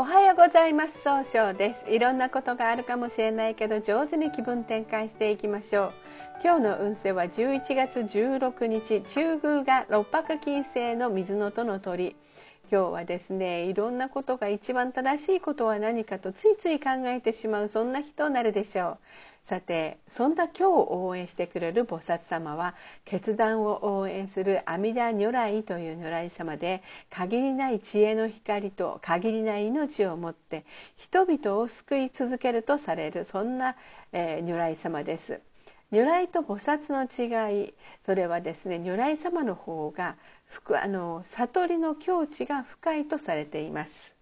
おはようございます。総称です。いろんなことがあるかもしれないけど上手に気分転換していきましょう。今日の運勢は11月16日中宮が六白金星の水のとの鳥。今日はですねいろんなことが一番正しいことは何かとついつい考えてしまうそんな人になるでしょうさてそんな今日を応援してくれる菩薩様は決断を応援する阿弥陀如来という如来様で限りない知恵の光と限りない命をもって人々を救い続けるとされるそんな、えー、如来様です。如来と菩薩の違いそれはですね如来様の方があの悟りの境地が深いとされています。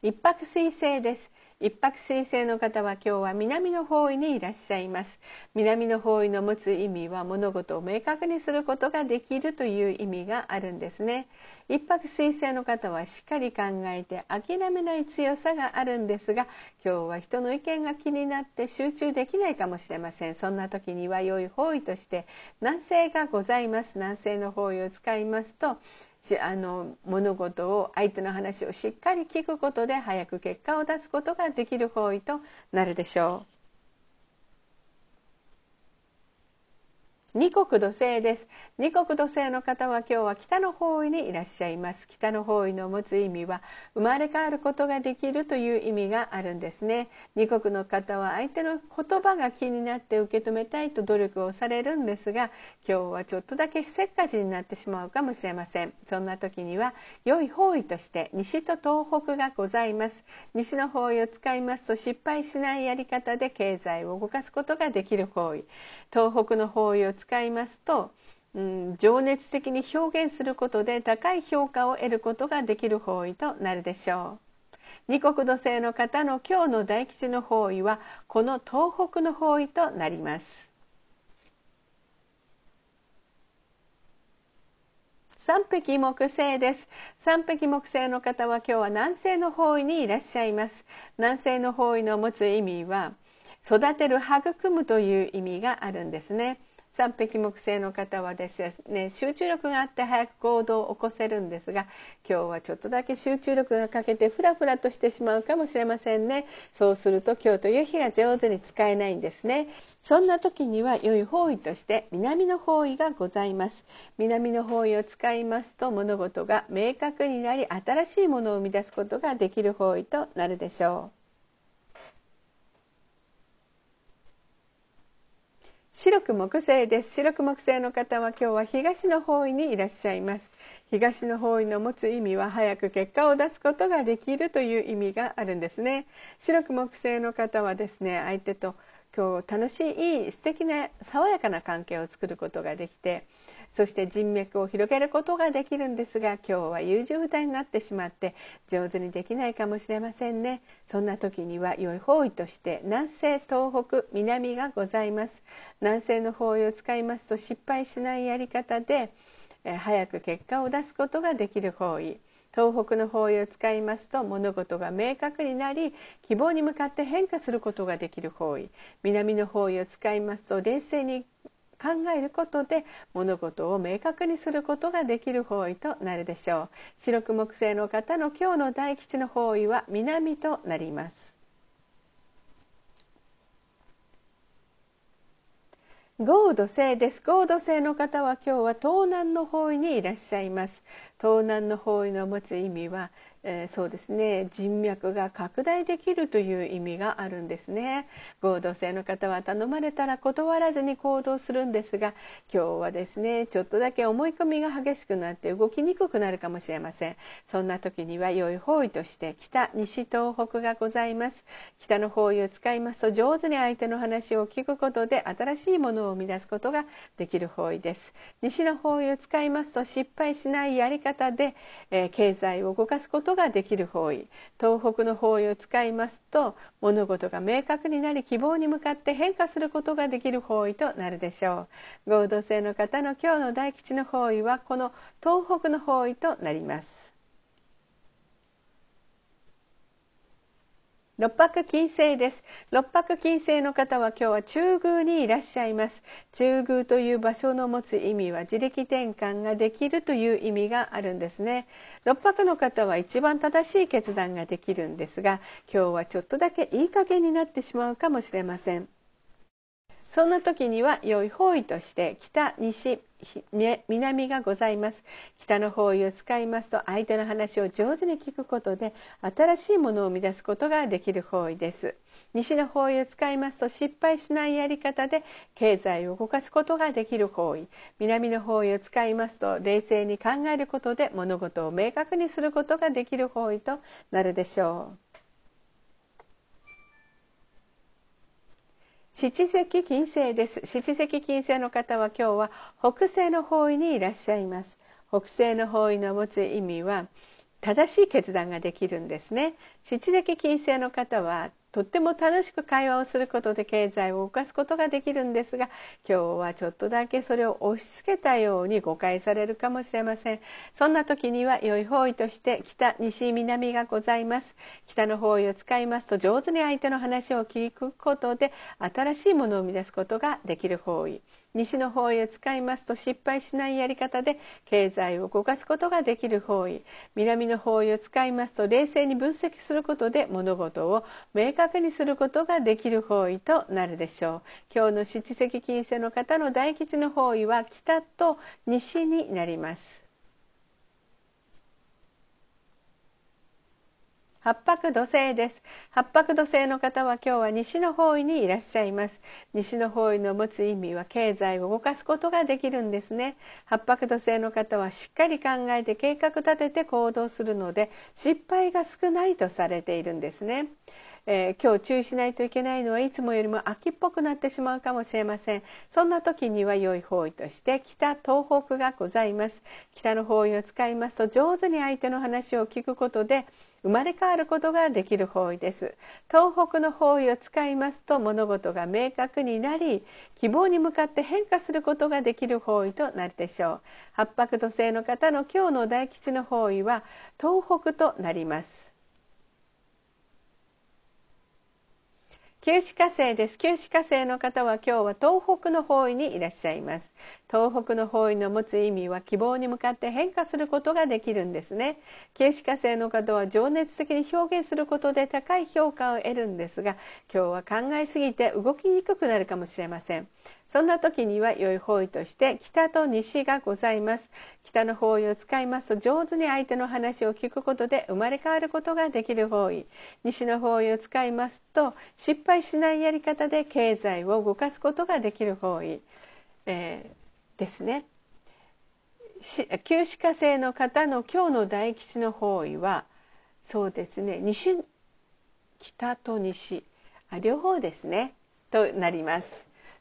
一泊水星です。一泊水星の方は今日は南の方位にいらっしゃいます。南の方位の持つ意味は物事を明確にすることができるという意味があるんですね。一泊水星の方はしっかり考えて諦めない強さがあるんですが今日は人の意見が気になって集中できないかもしれません。そんな時には良い方位として南西がございます。南西の方位を使いますとあの物事を相手の話をしっかり聞くことで早く結果を出すことができる方位となるでしょう。二国土星です。二国土星の方は今日は北の方位にいらっしゃいます。北の方位の持つ意味は生まれ変わることができるという意味があるんですね。二国の方は相手の言葉が気になって受け止めたいと努力をされるんですが今日はちょっとだけせっかちになってしまうかもしれません。そんな時には良い方位として西と東北がございます。西の方位を使いますと失敗しないやり方で経済を動かすことができる方位。東北の方位を使いますと、うん、情熱的に表現することで高い評価を得ることができる方位となるでしょう。二国土星の方の今日の大吉の方位はこの東北の方位となります。三匹木星です三匹木星の方は今日は南西の方位にいらっしゃいます南西の方位の持つ意味は育てる育むという意味があるんですね三匹木星の方はですね集中力があって早く行動を起こせるんですが今日はちょっとだけ集中力が欠けてフラフラとしてしまうかもしれませんね。そうすると今日という日が上手に使えないんですね。そんな時には良い方位として南の方位がございます。南の方位を使いますと物事が明確になり新しいものを生み出すことができる方位となるでしょう。白く木星です。白く木星の方は今日は東の方位にいらっしゃいます。東の方位の持つ意味は早く結果を出すことができるという意味があるんですね。白く木星の方はですね相手と今日楽しいいい素敵な爽やかな関係を作ることができてそして人脈を広げることができるんですが今日は優柔不断になってしまって上手にできないかもしれませんね。そんな時には良い方位として南西東北南がございます。南西の方位を使いますと失敗しないやり方で早く結果を出すことができる方位。東北の方位を使いますと物事が明確になり希望に向かって変化することができる方位。南の方位を使いますと冷静に考えることで物事を明確にすることができる方位となるでしょう。白く木星の方の今日の大吉の方位は南となります。ゴード星です。ゴード星の方は今日は東南の方位にいらっしゃいます。東南の方位の持つ意味はえー、そうですね。人脈が拡大できるという意味があるんですね。合同性の方は頼まれたら断らずに行動するんですが今日はですねちょっとだけ思い込みが激しくなって動きにくくなるかもしれません。そんな時には良い方位として北西東北がございます。北の方位を使いますと上手に相手の話を聞くことで新しいものを生み出すことができる方位です。西の方位を使いますと失敗しないやり方で、えー、経済を動かすことことができる方位。東北の方位を使いますと物事が明確になり希望に向かって変化することができる方位となるでしょう。合同性の方の今日の大吉の方位はこの東北の方位となります。六白金星です。六白金星の方は今日は中宮にいらっしゃいます。中宮という場所の持つ意味は自力転換ができるという意味があるんですね。六白の方は一番正しい決断ができるんですが今日はちょっとだけいい加減になってしまうかもしれません。そんな時には良い方位として北西南がございます。北の方位を使いますと相手の話を上手に聞くことで新しいものを生み出すことができる方位です。西の方位を使いますと失敗しないやり方で経済を動かすことができる方位。南の方位を使いますと冷静に考えることで物事を明確にすることができる方位となるでしょう。七石金星です。七石金星の方は今日は北西の方位にいらっしゃいます。北西の方位の持つ意味は正しい決断ができるんですね。七石金星の方はとっても楽しく会話をすることで経済を動かすことができるんですが今日はちょっとだけそれを押し付けたように誤解されるかもしれません。そんな時には良い方位として北西南がございます。北の方位を使いますと上手に相手の話を聞くことで新しいものを生み出すことができる方位。西の方位を使いますと失敗しないやり方で経済を動かすことができる方位。南の方位を使いますと冷静に分析することで物事を明確にすることができる方位となるでしょう。今日の七石金星の方の大吉の方位は北と西になります。八白土星です。八白土星の方は今日は西の方位にいらっしゃいます。西の方位の持つ意味は経済を動かすことができるんですね。八白土星の方はしっかり考えて計画立てて行動するので失敗が少ないとされているんですね。えー、今日注意しないといけないのはいつもよりも秋っぽくなってしまうかもしれません。そんな時には良い方位として北東北がございます。北の方位を使いますと上手に相手の話を聞くことで生まれ変わることができる方位です。東北の方位を使いますと物事が明確になり希望に向かって変化することができる方位となるでしょう。八白土星の方の今日の大吉の方位は東北となります。九死火星です。九死火星の方は今日は東北の方位にいらっしゃいます。東北の方位の持つ意味は希望に向かって変化することができるんですね。九死火星の方は情熱的に表現することで高い評価を得るんですが今日は考えすぎて動きにくくなるかもしれません。そんな時には良い方位として北と西がございます。北の方位を使いますと上手に相手の話を聞くことで生まれ変わることができる方位。西の方位を使いますと失敗しないやり方で経済を動かすことができる方位、えー、ですね。旧歯科生の方の今日の大吉の方位はそうですね。西北と西。あ両方ですね。となります。